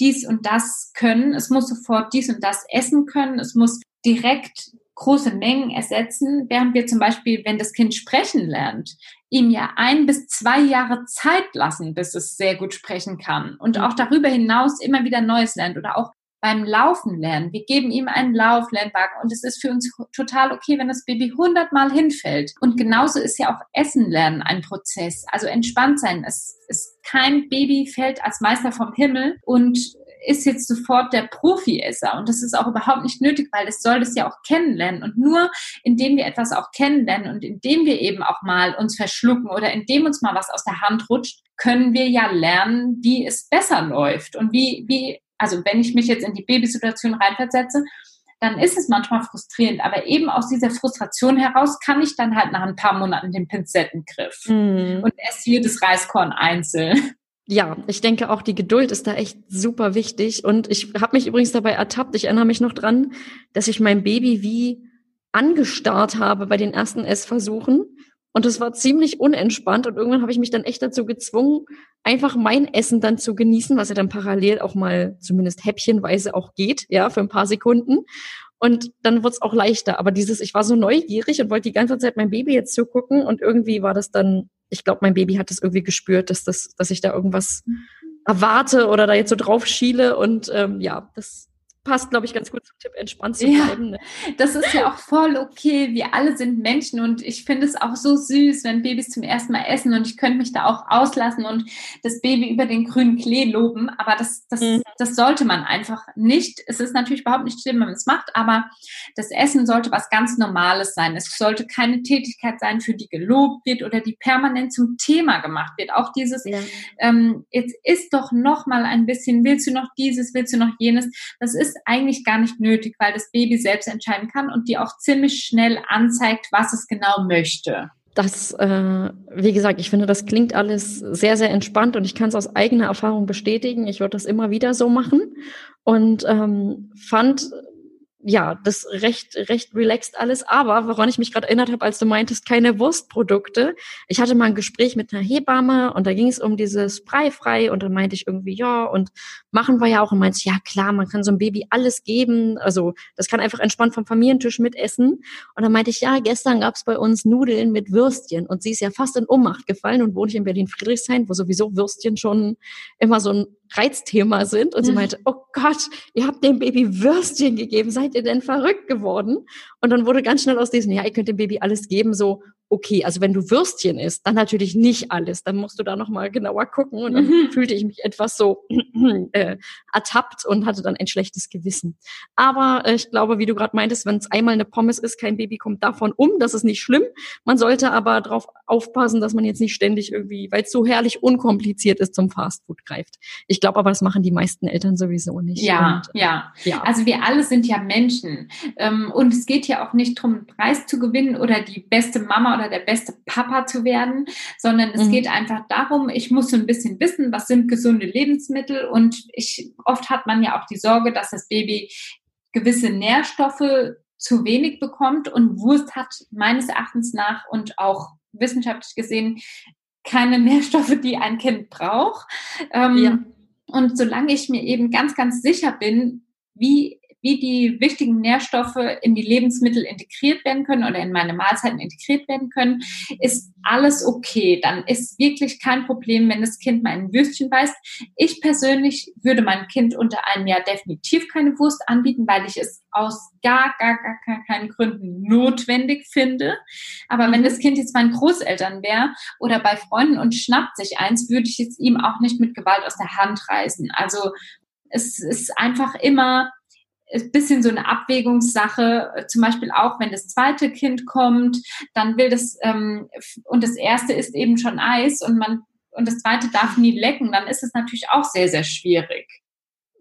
dies und das können. Es muss sofort dies und das essen können. Es muss direkt große Mengen ersetzen, während wir zum Beispiel, wenn das Kind sprechen lernt, ihm ja ein bis zwei Jahre Zeit lassen, bis es sehr gut sprechen kann und auch darüber hinaus immer wieder Neues lernt oder auch beim Laufen lernen. Wir geben ihm einen Lauflernwagen und es ist für uns total okay, wenn das Baby hundertmal hinfällt. Und genauso ist ja auch Essen lernen ein Prozess. Also entspannt sein. Es ist kein Baby fällt als Meister vom Himmel und ist jetzt sofort der Profiesser. Und das ist auch überhaupt nicht nötig, weil es soll das ja auch kennenlernen. Und nur indem wir etwas auch kennenlernen und indem wir eben auch mal uns verschlucken oder indem uns mal was aus der Hand rutscht, können wir ja lernen, wie es besser läuft und wie, wie also wenn ich mich jetzt in die Babysituation reinversetze, dann ist es manchmal frustrierend. Aber eben aus dieser Frustration heraus kann ich dann halt nach ein paar Monaten den Pinzettengriff mhm. und esse jedes Reiskorn einzeln. Ja, ich denke auch, die Geduld ist da echt super wichtig. Und ich habe mich übrigens dabei ertappt, ich erinnere mich noch dran, dass ich mein Baby wie angestarrt habe bei den ersten Essversuchen. Und es war ziemlich unentspannt und irgendwann habe ich mich dann echt dazu gezwungen, einfach mein Essen dann zu genießen, was ja dann parallel auch mal zumindest häppchenweise auch geht, ja, für ein paar Sekunden. Und dann wurde es auch leichter. Aber dieses, ich war so neugierig und wollte die ganze Zeit mein Baby jetzt zugucken und irgendwie war das dann, ich glaube, mein Baby hat das irgendwie gespürt, dass das, dass ich da irgendwas erwarte oder da jetzt so drauf schiele und ähm, ja, das passt, glaube ich, ganz gut zum Tipp, entspannt zu bleiben. Ne? das ist ja auch voll okay. Wir alle sind Menschen und ich finde es auch so süß, wenn Babys zum ersten Mal essen und ich könnte mich da auch auslassen und das Baby über den grünen Klee loben. Aber das, das, mhm. das sollte man einfach nicht. Es ist natürlich überhaupt nicht schlimm, wenn man es macht, aber das Essen sollte was ganz Normales sein. Es sollte keine Tätigkeit sein, für die gelobt wird oder die permanent zum Thema gemacht wird. Auch dieses, ja. ähm, jetzt ist doch noch mal ein bisschen, willst du noch dieses, willst du noch jenes? Das ist ist eigentlich gar nicht nötig, weil das Baby selbst entscheiden kann und die auch ziemlich schnell anzeigt, was es genau möchte. Das, äh, wie gesagt, ich finde, das klingt alles sehr, sehr entspannt und ich kann es aus eigener Erfahrung bestätigen. Ich würde das immer wieder so machen und ähm, fand ja, das recht, recht relaxed alles. Aber woran ich mich gerade erinnert habe, als du meintest, keine Wurstprodukte. Ich hatte mal ein Gespräch mit einer Hebamme und da ging es um dieses Breifrei und dann meinte ich irgendwie, ja, und machen wir ja auch. Und meinte, ja klar, man kann so ein Baby alles geben. Also das kann einfach entspannt vom Familientisch mitessen. Und dann meinte ich, ja, gestern gab es bei uns Nudeln mit Würstchen und sie ist ja fast in Ohnmacht gefallen und wohne ich in Berlin-Friedrichshain, wo sowieso Würstchen schon immer so ein Reizthema sind. Und sie meinte, oh Gott, ihr habt dem Baby Würstchen gegeben, seid ihr denn verrückt geworden? Und dann wurde ganz schnell aus diesem, ja, ihr könnt dem Baby alles geben, so, okay, also wenn du Würstchen isst, dann natürlich nicht alles, dann musst du da nochmal genauer gucken und dann mhm. fühlte ich mich etwas so äh, ertappt und hatte dann ein schlechtes Gewissen. Aber äh, ich glaube, wie du gerade meintest, wenn es einmal eine Pommes ist, kein Baby kommt davon um, das ist nicht schlimm. Man sollte aber darauf aufpassen, dass man jetzt nicht ständig irgendwie, weil es so herrlich unkompliziert ist, zum Fastfood greift. Ich glaube aber, das machen die meisten Eltern sowieso nicht. Ja, und, äh, ja, ja. Also wir alle sind ja Menschen ähm, und es geht ja auch nicht darum, einen Preis zu gewinnen oder die beste Mama oder der beste Papa zu werden, sondern es mhm. geht einfach darum, ich muss so ein bisschen wissen, was sind gesunde Lebensmittel und ich, oft hat man ja auch die Sorge, dass das Baby gewisse Nährstoffe zu wenig bekommt und Wurst hat meines Erachtens nach und auch wissenschaftlich gesehen keine Nährstoffe, die ein Kind braucht. Ähm, ja. Und solange ich mir eben ganz, ganz sicher bin, wie wie die wichtigen Nährstoffe in die Lebensmittel integriert werden können oder in meine Mahlzeiten integriert werden können, ist alles okay. Dann ist wirklich kein Problem, wenn das Kind mal ein Würstchen beißt. Ich persönlich würde meinem Kind unter einem Jahr definitiv keine Wurst anbieten, weil ich es aus gar, gar, gar, gar keinen Gründen notwendig finde. Aber wenn das Kind jetzt bei den Großeltern wäre oder bei Freunden und schnappt sich eins, würde ich es ihm auch nicht mit Gewalt aus der Hand reißen. Also es ist einfach immer ein bisschen so eine Abwägungssache, zum Beispiel auch, wenn das zweite Kind kommt, dann will das, ähm, und das erste ist eben schon Eis und man, und das zweite darf nie lecken, dann ist es natürlich auch sehr, sehr schwierig.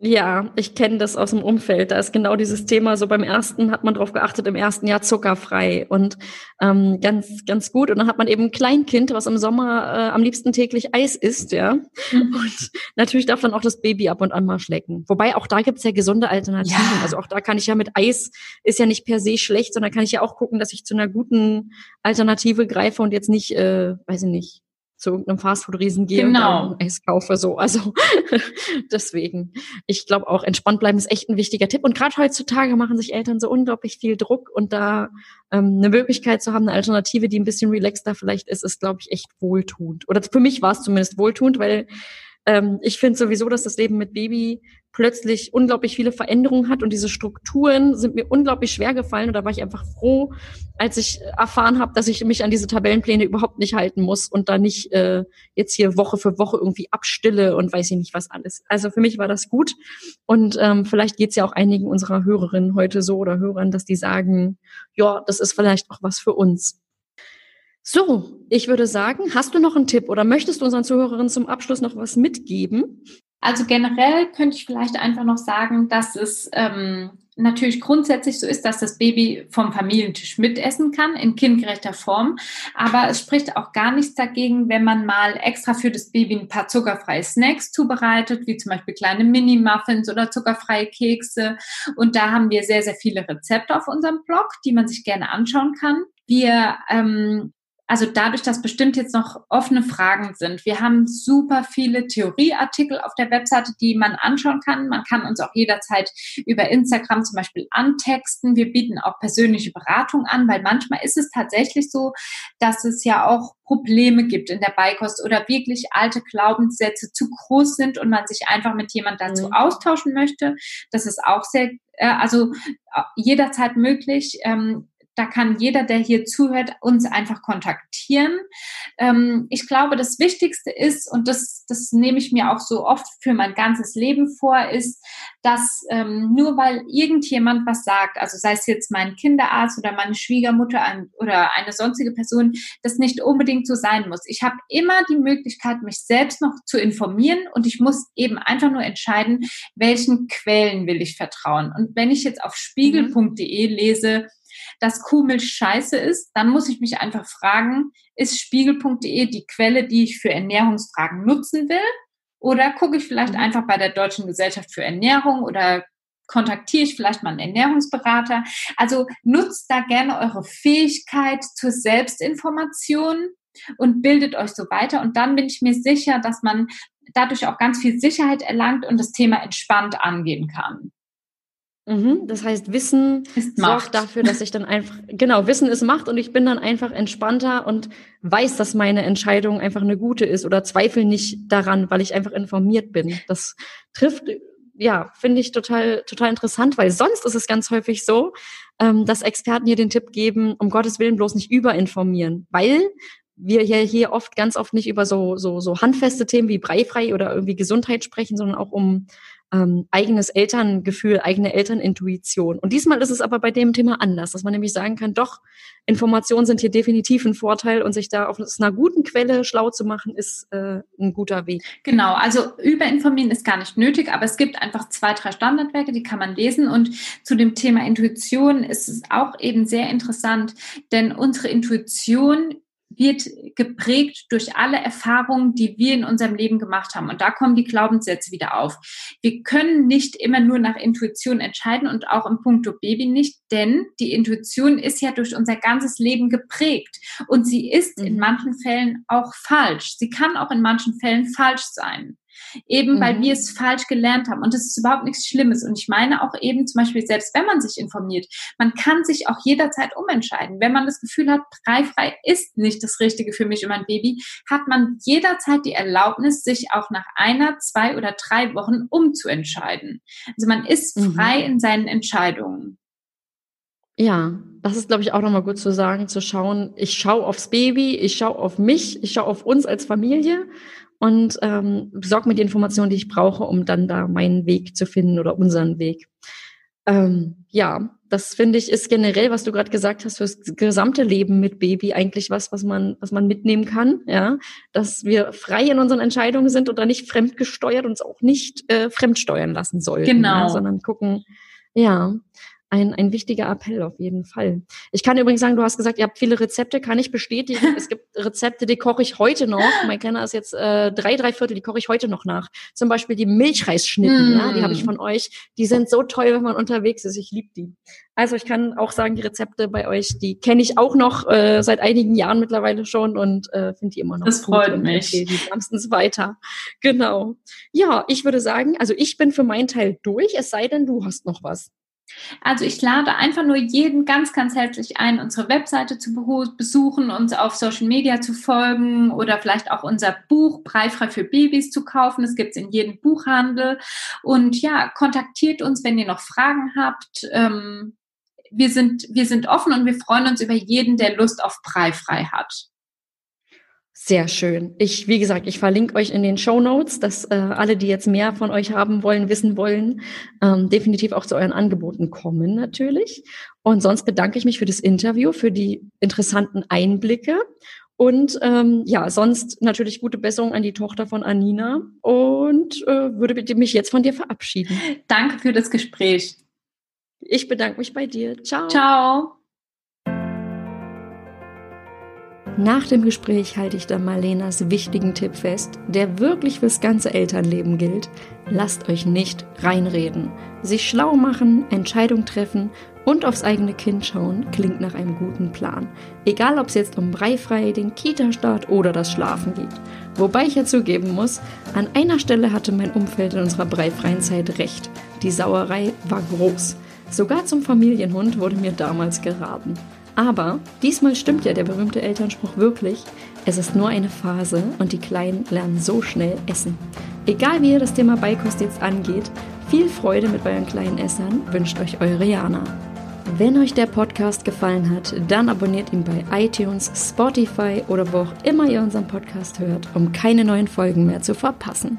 Ja, ich kenne das aus dem Umfeld. Da ist genau dieses Thema. So beim ersten hat man darauf geachtet, im ersten Jahr zuckerfrei und ähm, ganz, ganz gut. Und dann hat man eben ein Kleinkind, was im Sommer äh, am liebsten täglich Eis isst, ja. Mhm. Und natürlich darf dann auch das Baby ab und an mal schlecken. Wobei auch da gibt's ja gesunde Alternativen. Ja. Also auch da kann ich ja mit Eis ist ja nicht per se schlecht, sondern kann ich ja auch gucken, dass ich zu einer guten Alternative greife und jetzt nicht, äh, weiß ich nicht, zu irgendeinem Fastfood-Riesen gehe genau. und Eis kaufe. So. Also deswegen. Ich glaube auch, entspannt bleiben ist echt ein wichtiger Tipp. Und gerade heutzutage machen sich Eltern so unglaublich viel Druck und da ähm, eine Möglichkeit zu haben, eine Alternative, die ein bisschen relaxter vielleicht ist, ist, glaube ich, echt wohltuend. Oder für mich war es zumindest wohltuend, weil ähm, ich finde sowieso, dass das Leben mit Baby plötzlich unglaublich viele Veränderungen hat und diese Strukturen sind mir unglaublich schwer gefallen und da war ich einfach froh, als ich erfahren habe, dass ich mich an diese Tabellenpläne überhaupt nicht halten muss und da nicht äh, jetzt hier Woche für Woche irgendwie abstille und weiß ich nicht was alles. Also für mich war das gut und ähm, vielleicht geht's ja auch einigen unserer Hörerinnen heute so oder Hörern, dass die sagen, ja, das ist vielleicht auch was für uns. So, ich würde sagen, hast du noch einen Tipp oder möchtest du unseren Zuhörerinnen zum Abschluss noch was mitgeben? Also generell könnte ich vielleicht einfach noch sagen, dass es ähm, natürlich grundsätzlich so ist, dass das Baby vom Familientisch mitessen kann in kindgerechter Form. Aber es spricht auch gar nichts dagegen, wenn man mal extra für das Baby ein paar zuckerfreie Snacks zubereitet, wie zum Beispiel kleine Mini-Muffins oder zuckerfreie Kekse. Und da haben wir sehr, sehr viele Rezepte auf unserem Blog, die man sich gerne anschauen kann. Wir ähm, also dadurch, dass bestimmt jetzt noch offene Fragen sind. Wir haben super viele Theorieartikel auf der Webseite, die man anschauen kann. Man kann uns auch jederzeit über Instagram zum Beispiel antexten. Wir bieten auch persönliche Beratung an, weil manchmal ist es tatsächlich so, dass es ja auch Probleme gibt in der Beikost oder wirklich alte Glaubenssätze zu groß sind und man sich einfach mit jemand dazu mhm. austauschen möchte. Das ist auch sehr, äh, also äh, jederzeit möglich. Ähm, da kann jeder, der hier zuhört, uns einfach kontaktieren. Ähm, ich glaube, das Wichtigste ist, und das, das nehme ich mir auch so oft für mein ganzes Leben vor, ist, dass ähm, nur weil irgendjemand was sagt, also sei es jetzt mein Kinderarzt oder meine Schwiegermutter ein, oder eine sonstige Person, das nicht unbedingt so sein muss. Ich habe immer die Möglichkeit, mich selbst noch zu informieren und ich muss eben einfach nur entscheiden, welchen Quellen will ich vertrauen. Und wenn ich jetzt auf spiegel.de lese, dass Kuhmilch scheiße ist, dann muss ich mich einfach fragen, ist spiegel.de die Quelle, die ich für Ernährungsfragen nutzen will? Oder gucke ich vielleicht mhm. einfach bei der Deutschen Gesellschaft für Ernährung oder kontaktiere ich vielleicht mal einen Ernährungsberater. Also nutzt da gerne eure Fähigkeit zur Selbstinformation und bildet euch so weiter. Und dann bin ich mir sicher, dass man dadurch auch ganz viel Sicherheit erlangt und das Thema entspannt angehen kann. Mhm, das heißt, Wissen ist sorgt dafür, dass ich dann einfach, genau, Wissen ist Macht und ich bin dann einfach entspannter und weiß, dass meine Entscheidung einfach eine gute ist oder zweifle nicht daran, weil ich einfach informiert bin. Das trifft, ja, finde ich total, total interessant, weil sonst ist es ganz häufig so, ähm, dass Experten hier den Tipp geben, um Gottes Willen bloß nicht überinformieren, weil wir ja hier oft, ganz oft nicht über so, so, so handfeste Themen wie breifrei oder irgendwie Gesundheit sprechen, sondern auch um ähm, eigenes Elterngefühl, eigene Elternintuition. Und diesmal ist es aber bei dem Thema anders, dass man nämlich sagen kann, doch, Informationen sind hier definitiv ein Vorteil und sich da auf einer guten Quelle schlau zu machen, ist äh, ein guter Weg. Genau, also überinformieren ist gar nicht nötig, aber es gibt einfach zwei, drei Standardwerke, die kann man lesen. Und zu dem Thema Intuition ist es auch eben sehr interessant, denn unsere Intuition wird geprägt durch alle Erfahrungen, die wir in unserem Leben gemacht haben. Und da kommen die Glaubenssätze wieder auf. Wir können nicht immer nur nach Intuition entscheiden und auch im Punkto Baby nicht, denn die Intuition ist ja durch unser ganzes Leben geprägt und sie ist in mhm. manchen Fällen auch falsch. Sie kann auch in manchen Fällen falsch sein. Eben mhm. weil wir es falsch gelernt haben. Und das ist überhaupt nichts Schlimmes. Und ich meine auch eben zum Beispiel, selbst wenn man sich informiert, man kann sich auch jederzeit umentscheiden. Wenn man das Gefühl hat, preifrei ist nicht das Richtige für mich und mein Baby, hat man jederzeit die Erlaubnis, sich auch nach einer, zwei oder drei Wochen umzuentscheiden. Also man ist mhm. frei mhm. in seinen Entscheidungen. Ja, das ist, glaube ich, auch nochmal gut zu sagen, zu schauen, ich schaue aufs Baby, ich schaue auf mich, ich schaue auf uns als Familie und ähm, besorge mir die Informationen, die ich brauche, um dann da meinen Weg zu finden oder unseren Weg. Ähm, ja, das finde ich ist generell, was du gerade gesagt hast, fürs gesamte Leben mit Baby eigentlich was, was man, was man mitnehmen kann, ja, dass wir frei in unseren Entscheidungen sind oder nicht fremdgesteuert uns auch nicht äh, fremdsteuern lassen sollten, genau, ja, sondern gucken, ja. Ein, ein wichtiger Appell auf jeden Fall. Ich kann übrigens sagen, du hast gesagt, ihr habt viele Rezepte, kann ich bestätigen. es gibt Rezepte, die koche ich heute noch. Mein Kenner ist jetzt äh, drei, drei Viertel, die koche ich heute noch nach. Zum Beispiel die Milchreisschnitten, mm. ja, die habe ich von euch. Die sind so toll, wenn man unterwegs ist. Ich liebe die. Also ich kann auch sagen, die Rezepte bei euch, die kenne ich auch noch äh, seit einigen Jahren mittlerweile schon und äh, finde die immer noch. Das freut mich. Die wärmstens weiter. Genau. Ja, ich würde sagen, also ich bin für meinen Teil durch, es sei denn, du hast noch was. Also ich lade einfach nur jeden ganz, ganz herzlich ein, unsere Webseite zu besuchen, uns auf Social Media zu folgen oder vielleicht auch unser Buch Breifrei für Babys zu kaufen. Das gibt es in jedem Buchhandel. Und ja, kontaktiert uns, wenn ihr noch Fragen habt. Ähm, wir, sind, wir sind offen und wir freuen uns über jeden, der Lust auf Breifrei hat. Sehr schön. Ich, wie gesagt, ich verlinke euch in den Show Notes, dass äh, alle, die jetzt mehr von euch haben wollen, wissen wollen, ähm, definitiv auch zu euren Angeboten kommen natürlich. Und sonst bedanke ich mich für das Interview, für die interessanten Einblicke. Und ähm, ja, sonst natürlich gute Besserung an die Tochter von Anina und äh, würde mich jetzt von dir verabschieden. Danke für das Gespräch. Ich bedanke mich bei dir. Ciao. Ciao. Nach dem Gespräch halte ich dann Marlenas wichtigen Tipp fest, der wirklich fürs ganze Elternleben gilt. Lasst euch nicht reinreden. Sich schlau machen, Entscheidung treffen und aufs eigene Kind schauen klingt nach einem guten Plan. Egal ob es jetzt um Breifrei, den Kita-Start oder das Schlafen geht. Wobei ich ja zugeben muss, an einer Stelle hatte mein Umfeld in unserer breifreien Zeit recht. Die Sauerei war groß. Sogar zum Familienhund wurde mir damals geraten. Aber diesmal stimmt ja der berühmte Elternspruch wirklich. Es ist nur eine Phase und die Kleinen lernen so schnell essen. Egal wie ihr das Thema Beikost jetzt angeht, viel Freude mit euren kleinen Essern wünscht euch eure Jana. Wenn euch der Podcast gefallen hat, dann abonniert ihn bei iTunes, Spotify oder wo auch immer ihr unseren Podcast hört, um keine neuen Folgen mehr zu verpassen.